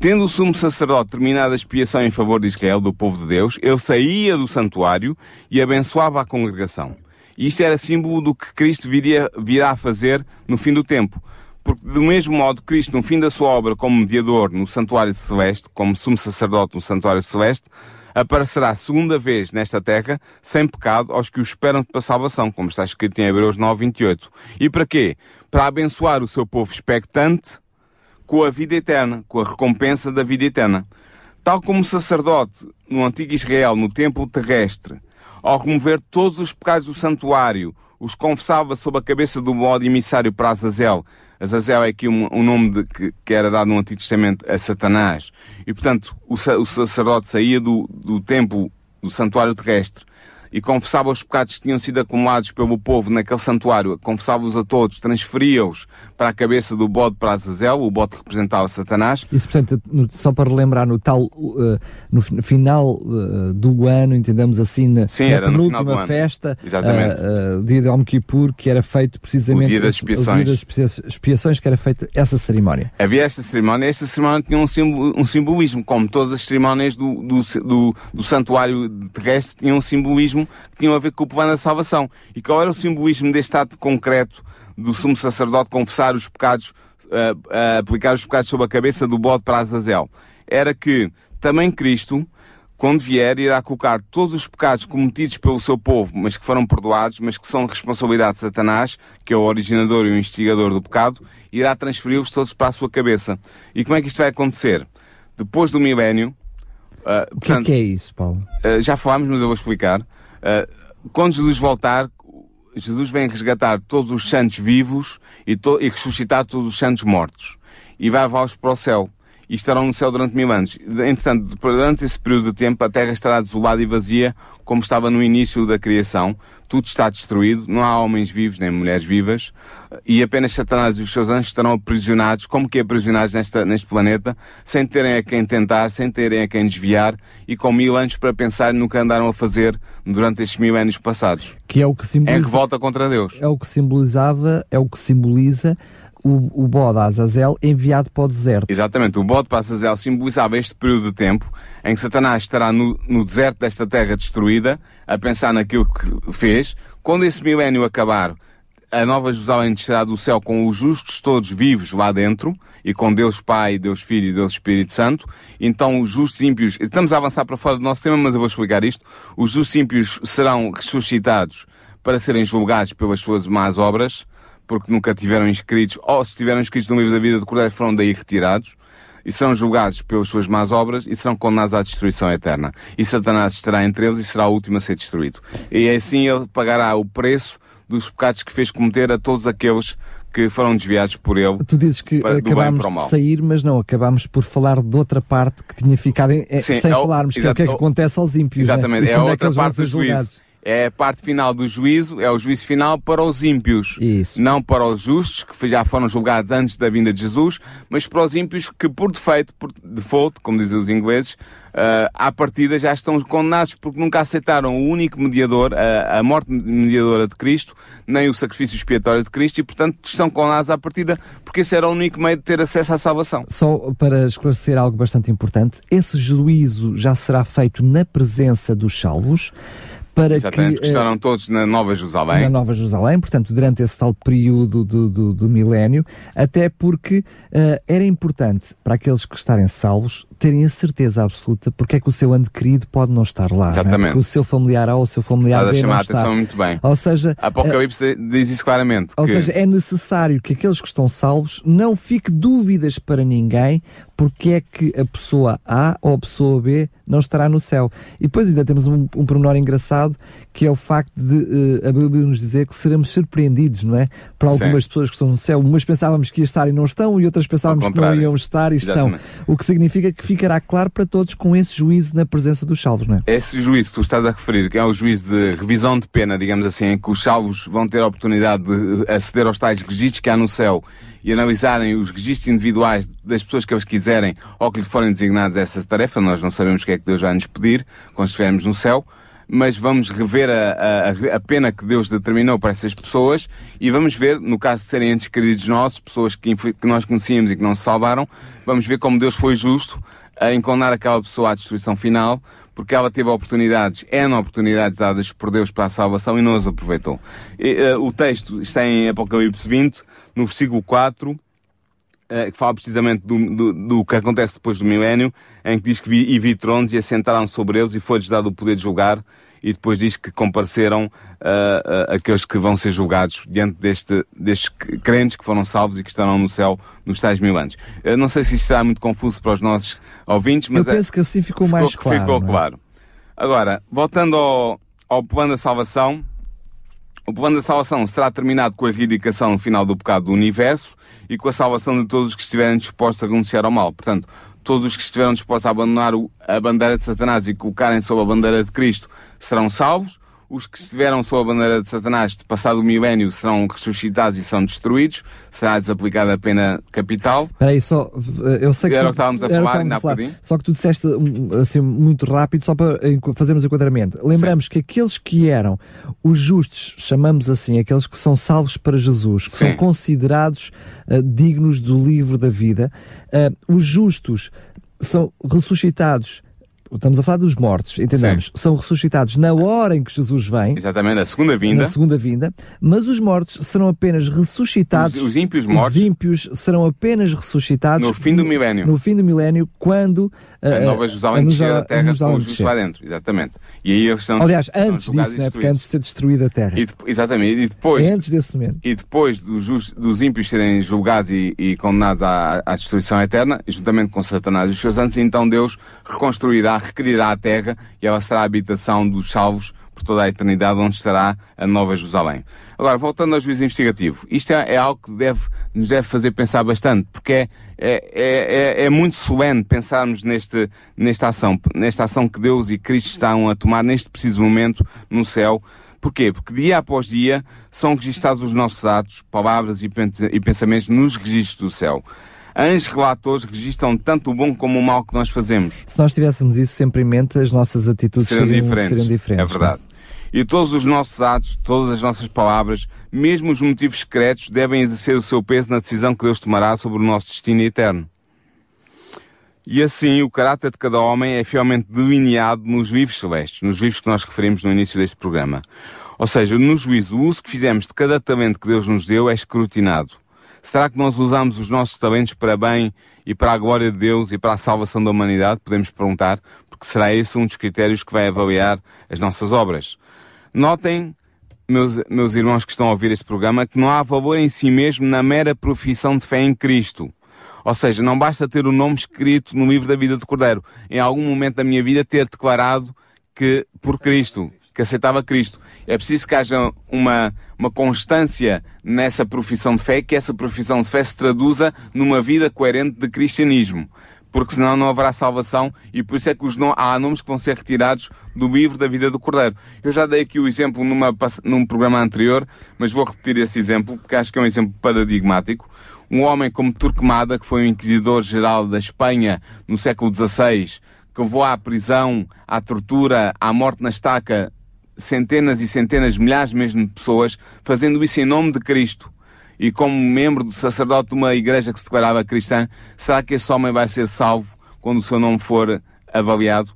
Tendo o sumo sacerdote terminado a expiação em favor de Israel, do povo de Deus, ele saía do santuário e abençoava a congregação. E isto era símbolo do que Cristo viria, virá a fazer no fim do tempo. Porque, do mesmo modo, Cristo, no fim da sua obra como mediador no santuário celeste, como sumo sacerdote no santuário celeste, aparecerá segunda vez nesta terra, sem pecado, aos que o esperam para a salvação, como está escrito em Hebreus 9, 28. E para quê? Para abençoar o seu povo expectante com a vida eterna, com a recompensa da vida eterna. Tal como o sacerdote no antigo Israel, no templo terrestre, ao remover todos os pecados do santuário, os confessava sob a cabeça do bode emissário para Azazel. Azazel é aqui um, um nome de, que, que, era dado no Antigo Testamento a Satanás. E, portanto, o, o sacerdote saía do, do templo, do santuário terrestre, e confessava os pecados que tinham sido acumulados pelo povo naquele santuário, confessava-os a todos, transferia-os para a cabeça do bode para Azazel, o bode representava Satanás. Isso, portanto, só para relembrar, no tal, uh, no final uh, do ano, entendemos assim, na, Sim, na penúltima festa. Uh, o dia de Yom Kippur, que era feito precisamente... O dia das expiações. O dia das expiações, que era feita essa cerimónia. Havia esta cerimónia, esta cerimónia tinha um, simbol, um simbolismo, como todas as cerimónias do, do, do, do santuário terrestre tinham um simbolismo que tinham a ver com o plano da salvação. E qual era o simbolismo deste ato concreto do sumo sacerdote confessar os pecados, uh, uh, aplicar os pecados sobre a cabeça do bode para Azazel? Era que também Cristo, quando vier, irá colocar todos os pecados cometidos pelo seu povo, mas que foram perdoados, mas que são de responsabilidade de Satanás, que é o originador e o instigador do pecado, irá transferi-los todos para a sua cabeça. E como é que isto vai acontecer? Depois do milénio, Uh, o que, portanto, é que é isso, Paulo? Uh, já falámos, mas eu vou explicar. Uh, quando Jesus voltar, Jesus vem resgatar todos os santos vivos e, e ressuscitar todos os santos mortos. E vai levá-los para o céu. E estarão no céu durante mil anos. Entretanto, durante esse período de tempo, a terra estará desolada e vazia, como estava no início da criação. Tudo está destruído, não há homens vivos nem mulheres vivas, e apenas Satanás e os seus anjos estarão aprisionados, como que aprisionados nesta, neste planeta, sem terem a quem tentar, sem terem a quem desviar, e com mil anos para pensar no que andaram a fazer durante estes mil anos passados. Que é o que simboliza... É revolta contra Deus. É o que simbolizava, é o que simboliza o, o bode Azazel enviado para o deserto. Exatamente, o bode para Azazel simbolizava este período de tempo em que Satanás estará no, no deserto desta terra destruída, a pensar naquilo que fez. Quando esse milénio acabar, a nova Jerusalém descerá do céu com os justos todos vivos lá dentro, e com Deus Pai, Deus Filho e Deus Espírito Santo. Então os justos ímpios, estamos a avançar para fora do nosso tema, mas eu vou explicar isto. Os justos ímpios serão ressuscitados para serem julgados pelas suas más obras, porque nunca tiveram inscritos, ou se estiveram inscritos no livro da vida do Cordeiro foram daí retirados, e serão julgados pelas suas más obras e serão condenados à destruição eterna. E Satanás estará entre eles e será o último a ser destruído. E assim ele pagará o preço dos pecados que fez cometer a todos aqueles que foram desviados por ele. Tu dizes que para, acabámos de sair, mas não, acabámos por falar de outra parte que tinha ficado em, Sim, sem é o, falarmos, que é o que é que acontece aos ímpios. Exatamente, né? é a outra é parte do juízo é a parte final do juízo, é o juízo final para os ímpios. Isso. Não para os justos, que já foram julgados antes da vinda de Jesus, mas para os ímpios que por defeito, por default, como dizem os ingleses, uh, à partida já estão condenados porque nunca aceitaram o único mediador, a, a morte mediadora de Cristo, nem o sacrifício expiatório de Cristo, e portanto estão condenados à partida porque esse era o único meio de ter acesso à salvação. Só para esclarecer algo bastante importante, esse juízo já será feito na presença dos salvos para Exatamente, que... estarão uh, todos na Nova Jerusalém. Na Nova Jerusalém, portanto, durante esse tal período do, do, do milénio, até porque uh, era importante para aqueles que estarem salvos terem a certeza absoluta porque é que o seu ante querido pode não estar lá. Exatamente. É? Porque o seu familiar A ou o seu familiar Estás B a chamar não a atenção está. muito bem. Ou seja... Apocalipse uh, diz isso claramente. Ou que... seja, é necessário que aqueles que estão salvos não fique dúvidas para ninguém porque é que a pessoa A ou a pessoa B não estará no céu. E depois ainda temos um, um pormenor engraçado que é o facto de uh, a Bíblia nos dizer que seremos surpreendidos, não é? Para algumas Sim. pessoas que estão no céu. Umas pensávamos que ia estar e não estão, e outras pensávamos que não iam estar e Exatamente. estão. O que significa que ficará claro para todos com esse juízo na presença dos salvos, não é? Esse juízo que tu estás a referir, que é o juízo de revisão de pena, digamos assim, em que os salvos vão ter a oportunidade de aceder aos tais registros que há no céu e analisarem os registros individuais das pessoas que eles quiserem ou que lhe forem designados essa tarefa, nós não sabemos o que é que Deus vai nos pedir quando estivermos no céu. mas vamos rever a, a, a, pena que Deus determinou para essas pessoas e vamos ver, no caso de serem entes queridos nossos, pessoas que, que nós conhecíamos e que não se salvaram, vamos ver como Deus foi justo a encontrar aquela pessoa à destruição final, porque ela teve oportunidades, N oportunidades dadas por Deus para a salvação e não as aproveitou. E, uh, o texto está em Apocalipse 20, no versículo 4, uh, que fala precisamente do, do, do, que acontece depois do milénio, em que diz que vi, e vi tronos e assentaram sobre eles e foi-lhes dado o poder de julgar e depois diz que compareceram uh, uh, aqueles que vão ser julgados diante deste, destes crentes que foram salvos e que estarão no céu nos tais mil anos. Eu não sei se isto está muito confuso para os nossos ouvintes, mas... Eu penso é, que assim ficou, ficou mais claro. Ficou é? claro. Agora, voltando ao, ao plano da salvação, o plano da salvação será terminado com a erradicação no final do pecado do universo e com a salvação de todos os que estiverem dispostos a renunciar ao mal. Portanto, todos os que estiveram dispostos a abandonar a bandeira de Satanás e colocarem sob a bandeira de Cristo serão salvos. Os que estiveram sob a bandeira de Satanás, de passado o milénio, serão ressuscitados e são destruídos. Será desaplicada a pena capital. Espera aí, só. Eu sei que. Era o que estávamos a falar ainda há bocadinho. Só que tu disseste assim muito rápido, só para fazermos o enquadramento. Lembramos Sim. que aqueles que eram os justos, chamamos assim, aqueles que são salvos para Jesus, que Sim. são considerados uh, dignos do livro da vida, uh, os justos são ressuscitados estamos a falar dos mortos, entendemos? Sim. São ressuscitados na hora em que Jesus vem. Exatamente, na segunda vinda. Na segunda vinda. Mas os mortos serão apenas ressuscitados. Os, os ímpios mortos. Os ímpios serão apenas ressuscitados. No fim do milénio. No fim do milénio, quando. A, a Nova Jerusalém descer a terra com os justos lá dentro. Exatamente. E aí eles são Aliás, antes disso, né? Porque antes de ser destruída a terra. E, exatamente. E depois. É antes desse momento. E depois dos, dos ímpios serem julgados e, e condenados à, à destruição eterna, juntamente com Satanás e os seus anjos, então Deus reconstruirá requerirá a terra e ela será a habitação dos salvos por toda a eternidade, onde estará a Nova Jerusalém. Agora, voltando ao juízo investigativo, isto é, é algo que deve, nos deve fazer pensar bastante, porque é, é, é, é, muito solene pensarmos neste, nesta ação, nesta ação que Deus e Cristo estão a tomar neste preciso momento no céu. Porquê? Porque dia após dia são registados os nossos atos, palavras e pensamentos nos registros do céu anjos relatores registram tanto o bom como o mal que nós fazemos. Se nós tivéssemos isso sempre em mente, as nossas atitudes seriam, seriam diferentes. Seriam diferentes. É verdade. E todos os nossos atos, todas as nossas palavras, mesmo os motivos secretos, devem exercer o seu peso na decisão que Deus tomará sobre o nosso destino eterno. E assim, o caráter de cada homem é fielmente delineado nos vivos celestes, nos vivos que nós referimos no início deste programa. Ou seja, no juízo, o uso que fizemos de cada talento que Deus nos deu é escrutinado. Será que nós usamos os nossos talentos para bem e para a glória de Deus e para a salvação da humanidade? Podemos perguntar, porque será esse um dos critérios que vai avaliar as nossas obras. Notem, meus, meus irmãos que estão a ouvir este programa, que não há valor em si mesmo na mera profissão de fé em Cristo. Ou seja, não basta ter o nome escrito no livro da vida do Cordeiro. Em algum momento da minha vida ter declarado que por Cristo que aceitava Cristo. É preciso que haja uma, uma constância nessa profissão de fé, que essa profissão de fé se traduza numa vida coerente de cristianismo. Porque senão não haverá salvação e por isso é que os no... há nomes que vão ser retirados do livro da vida do Cordeiro. Eu já dei aqui o exemplo numa, num programa anterior, mas vou repetir esse exemplo porque acho que é um exemplo paradigmático. Um homem como Turquemada, que foi o inquisidor-geral da Espanha no século XVI, que levou à prisão, à tortura, à morte na estaca centenas e centenas, milhares mesmo de pessoas, fazendo isso em nome de Cristo. E como membro do sacerdote de uma igreja que se declarava cristã, será que esse homem vai ser salvo quando o seu nome for avaliado?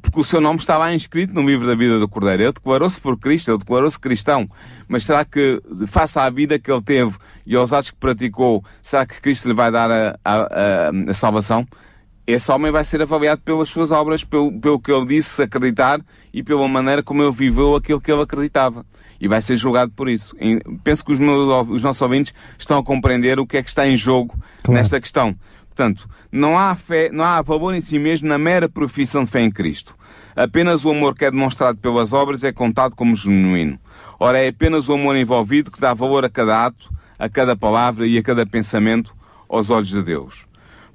Porque o seu nome está lá inscrito no livro da vida do Cordeiro. Ele declarou-se por Cristo, ele declarou-se cristão. Mas será que, face à vida que ele teve e aos atos que praticou, será que Cristo lhe vai dar a, a, a, a salvação? Esse homem vai ser avaliado pelas suas obras, pelo, pelo que ele disse acreditar e pela maneira como ele viveu aquilo que ele acreditava. E vai ser julgado por isso. E penso que os, meus, os nossos ouvintes estão a compreender o que é que está em jogo claro. nesta questão. Portanto, não há fé, não há valor em si mesmo na mera profissão de fé em Cristo. Apenas o amor que é demonstrado pelas obras é contado como genuíno. Ora, é apenas o amor envolvido que dá valor a cada ato, a cada palavra e a cada pensamento aos olhos de Deus.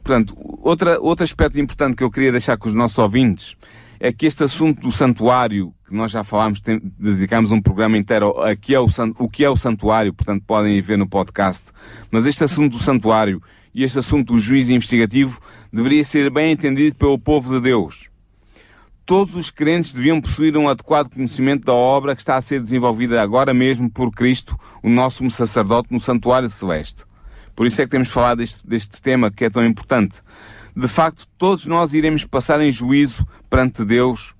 Portanto, outra, outro aspecto importante que eu queria deixar com os nossos ouvintes é que este assunto do santuário, que nós já falámos, tem, dedicámos um programa inteiro a que é o, o que é o santuário, portanto podem ver no podcast, mas este assunto do santuário e este assunto do juízo investigativo deveria ser bem entendido pelo povo de Deus. todos os crentes deviam possuir um adequado conhecimento da obra que está a ser desenvolvida agora mesmo por Cristo, o nosso sacerdote, no santuário celeste. Por isso é que temos falado deste, deste tema que é tão importante. De facto, todos nós iremos passar em juízo perante Deus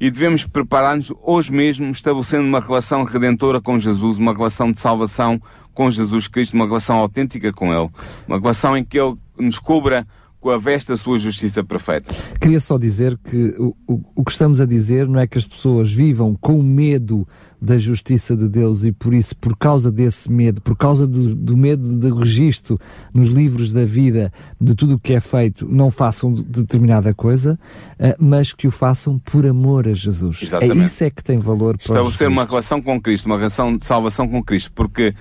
e devemos preparar-nos hoje mesmo, estabelecendo uma relação redentora com Jesus, uma relação de salvação com Jesus Cristo, uma relação autêntica com Ele, uma relação em que Ele nos cubra com a veste da sua justiça perfeita. Queria só dizer que o, o, o, que estamos a dizer não é que as pessoas vivam com medo da justiça de Deus e por isso, por causa desse medo, por causa do, do medo de registro nos livros da vida de tudo o que é feito, não façam determinada coisa, uh, mas que o façam por amor a Jesus. É Exatamente. É isso é que tem valor para Estabelecer uma relação com Cristo, uma relação de salvação com Cristo, porque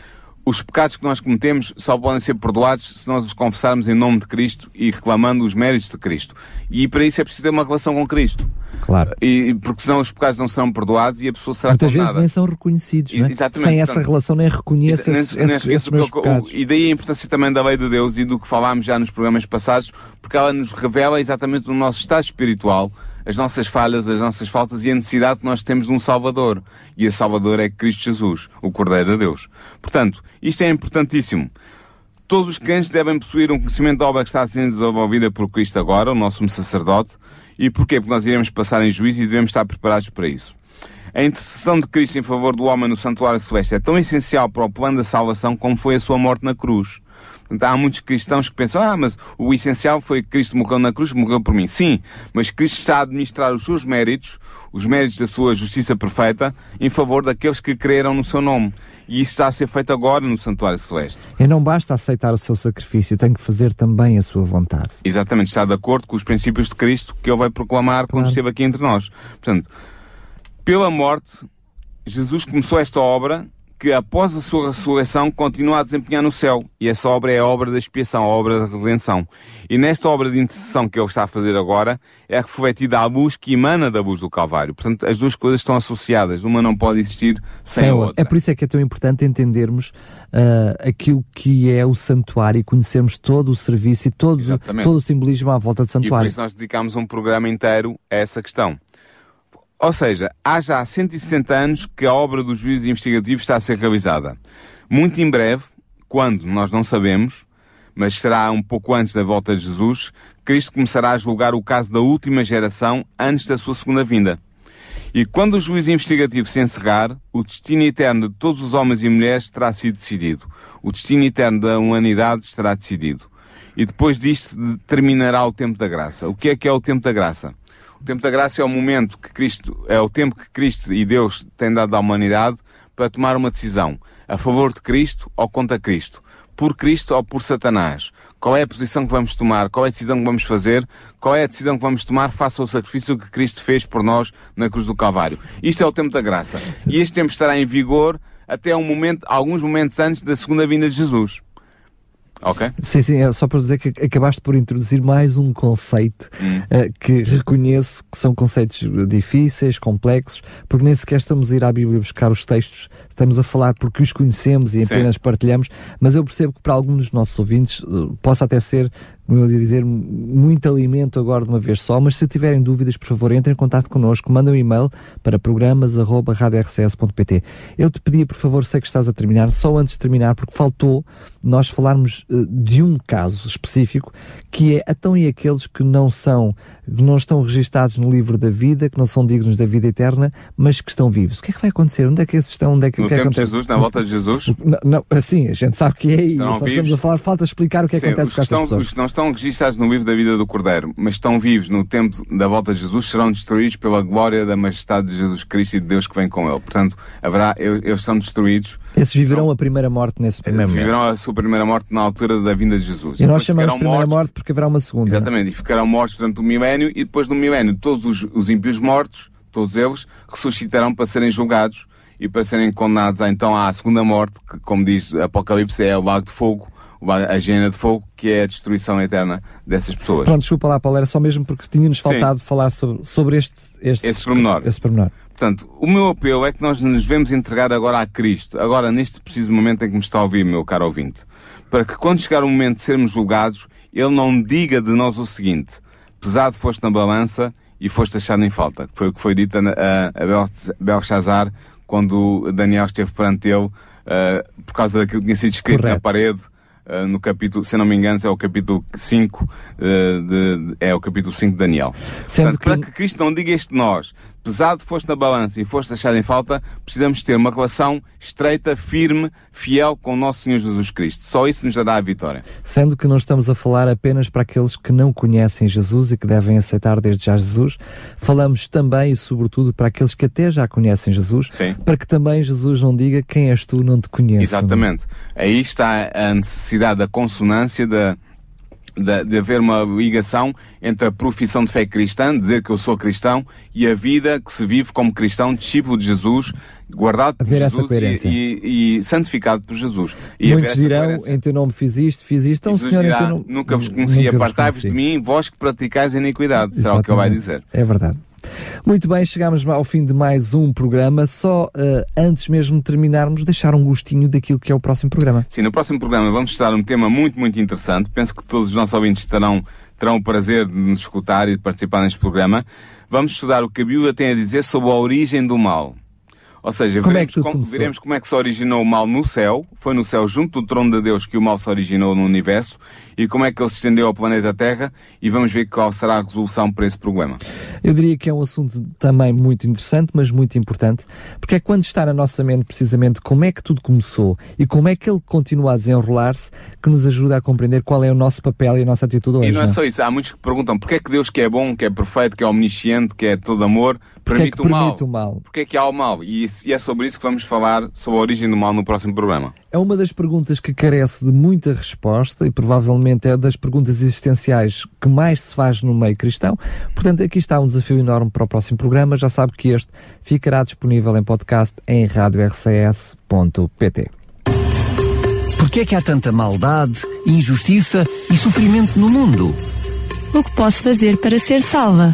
os pecados que nós cometemos só podem ser perdoados se nós os confessarmos em nome de Cristo e reclamando os méritos de Cristo. E para isso é preciso ter uma relação com Cristo. Claro. E, porque senão os pecados não serão perdoados e a pessoa será Muitas condenada. vezes nem são reconhecidos, não é? Exatamente. Sem essa relação nem reconhece nem, esses, nem esses, pecados. E daí a importância também da lei de Deus e do que falámos já nos programas passados, porque ela nos revela exatamente o nosso estado espiritual, as nossas falhas, as nossas faltas e a necessidade que nós temos de um Salvador. E esse Salvador é Cristo Jesus, o Cordeiro de Deus. Portanto, isto é importantíssimo. Todos os crentes devem possuir um conhecimento da obra que está sendo desenvolvida por Cristo agora, o nosso sacerdote. E porquê? Porque nós iremos passar em juízo e devemos estar preparados para isso. A intercessão de Cristo em favor do homem no santuário celeste é tão essencial para o plano da salvação como foi a sua morte na cruz. Há muitos cristãos que pensam, ah, mas o essencial foi que Cristo morreu na cruz, morreu por mim. Sim, mas Cristo está a administrar os seus méritos, os méritos da sua justiça perfeita, em favor daqueles que creram no seu nome. E isso está a ser feito agora no Santuário Celeste. E não basta aceitar o seu sacrifício, tem que fazer também a sua vontade. Exatamente, está de acordo com os princípios de Cristo que ele vai proclamar quando esteve aqui entre nós. Portanto, pela morte, Jesus começou esta obra que após a sua ressurreição continua a desempenhar no céu. E essa obra é a obra da expiação, a obra da redenção. E nesta obra de intercessão que ele está a fazer agora, é refletida a luz que emana da luz do Calvário. Portanto, as duas coisas estão associadas. Uma não pode existir sem, sem a outra. É por isso é que é tão importante entendermos uh, aquilo que é o santuário e conhecermos todo o serviço e todo, todo o simbolismo à volta do santuário. E por isso nós dedicamos um programa inteiro a essa questão. Ou seja, há já 170 anos que a obra do juízo investigativo está a ser realizada. Muito em breve, quando nós não sabemos, mas será um pouco antes da volta de Jesus, Cristo começará a julgar o caso da última geração antes da sua segunda vinda. E quando o juízo investigativo se encerrar, o destino eterno de todos os homens e mulheres terá sido decidido. O destino eterno da humanidade estará decidido. E depois disto terminará o tempo da graça. O que é que é o tempo da graça? O tempo da graça é o momento que Cristo, é o tempo que Cristo e Deus têm dado à humanidade para tomar uma decisão. A favor de Cristo ou contra Cristo. Por Cristo ou por Satanás. Qual é a posição que vamos tomar? Qual é a decisão que vamos fazer? Qual é a decisão que vamos tomar face ao sacrifício que Cristo fez por nós na cruz do Calvário? Isto é o tempo da graça. E este tempo estará em vigor até um momento, alguns momentos antes da segunda vinda de Jesus. Ok. Sim, sim, é só para dizer que acabaste por introduzir mais um conceito hum. uh, que reconheço que são conceitos difíceis, complexos, porque nem sequer estamos a ir à Bíblia buscar os textos, estamos a falar porque os conhecemos e apenas sim. partilhamos, mas eu percebo que para alguns dos nossos ouvintes uh, possa até ser como eu ia dizer, muito alimento agora de uma vez só, mas se tiverem dúvidas, por favor, entrem em contato connosco, mandem um e-mail para programas.radiorcs.pt. Eu te pedia, por favor, sei que estás a terminar, só antes de terminar, porque faltou nós falarmos uh, de um caso específico, que é então e aqueles que não são, que não estão registados no livro da vida, que não são dignos da vida eterna, mas que estão vivos. O que é que vai acontecer? Onde é que esses estão? Onde é que, no que é tempo de Jesus, na volta de Jesus? Não, não, assim, a gente sabe que é. Nós estamos a falar, falta explicar o que, é que acontece com estas pessoas estão registados no livro da vida do Cordeiro, mas estão vivos no tempo da volta de Jesus, serão destruídos pela glória da majestade de Jesus Cristo e de Deus que vem com ele. Portanto, haverá, eles são destruídos. Esses viverão a primeira morte nesse primeiro momento. Viverão a sua primeira morte na altura da vinda de Jesus. E, e nós chamamos primeira mortos, morte porque haverá uma segunda. É? Exatamente, e ficarão mortos durante o milénio e depois do milénio todos os, os ímpios mortos, todos eles, ressuscitarão para serem julgados e para serem condenados então à segunda morte, que como diz Apocalipse é o lago de fogo, a higiene de fogo, que é a destruição eterna dessas pessoas. Pronto, desculpa lá, Paulo, era só mesmo porque tinha-nos faltado Sim. falar sobre, sobre este, este esse, pormenor. esse pormenor. Portanto, o meu apelo é que nós nos devemos entregar agora a Cristo, agora neste preciso momento em que me está a ouvir, meu caro ouvinte, para que quando chegar o momento de sermos julgados, Ele não diga de nós o seguinte, pesado foste na balança e foste achado em falta. Foi o que foi dito a, a Belshazzar quando Daniel esteve perante ele, uh, por causa daquilo que tinha sido escrito Correto. na parede, uh, no capítulo, se não me engano, é o capítulo 5, uh, de, é o capítulo 5 de Daniel. Portanto, que... para que Cristo não diga este nós, pesado foste na balança e foste achado em falta, precisamos ter uma relação estreita, firme, fiel com o nosso Senhor Jesus Cristo. Só isso nos dará a vitória. Sendo que não estamos a falar apenas para aqueles que não conhecem Jesus e que devem aceitar desde já Jesus, falamos também e sobretudo para aqueles que até já conhecem Jesus, Sim. para que também Jesus não diga quem és tu, não te conheço. Exatamente. Aí está a necessidade da consonância da de, de, haver uma ligação entre a profissão de fé cristã, dizer que eu sou cristão, e a vida que se vive como cristão, discípulo de Jesus, guardado por Jesus e, e, e, santificado por Jesus. E Muitos dirão, em teu nome fiz isto, fiz isto, então Senhor, dirá, nome... Nunca vos conheci, apartai-vos de mim, vós que praticais a iniquidade, será Exatamente. o que ele vai dizer. É verdade. Muito bem, chegamos ao fim de mais um programa. Só uh, antes mesmo de terminarmos, deixar um gostinho daquilo que é o próximo programa. Sim, no próximo programa vamos estudar um tema muito, muito interessante. Penso que todos os nossos ouvintes terão, terão o prazer de nos escutar e de participar neste programa. Vamos estudar o que a Bíblia tem a dizer sobre a origem do mal. Ou seja, como veremos, é como, veremos como é que se originou o mal no céu, foi no céu junto do trono de Deus que o mal se originou no universo, e como é que ele se estendeu ao planeta Terra, e vamos ver qual será a resolução para esse problema. Eu diria que é um assunto também muito interessante, mas muito importante, porque é quando está na nossa mente precisamente como é que tudo começou e como é que ele continua a desenrolar-se, que nos ajuda a compreender qual é o nosso papel e a nossa atitude hoje. E não é, é? só isso, há muitos que perguntam porque é que Deus que é bom, que é perfeito, que é omnisciente, que é todo amor, permite, é o, mal. o mal. Porque é que há o mal? E, e é sobre isso que vamos falar, sobre a origem do mal no próximo programa. É uma das perguntas que carece de muita resposta e provavelmente é das perguntas existenciais que mais se faz no meio cristão. Portanto, aqui está um desafio enorme para o próximo programa. Já sabe que este ficará disponível em podcast em radiorcs.pt. Por que é que há tanta maldade, injustiça e sofrimento no mundo? O que posso fazer para ser salva?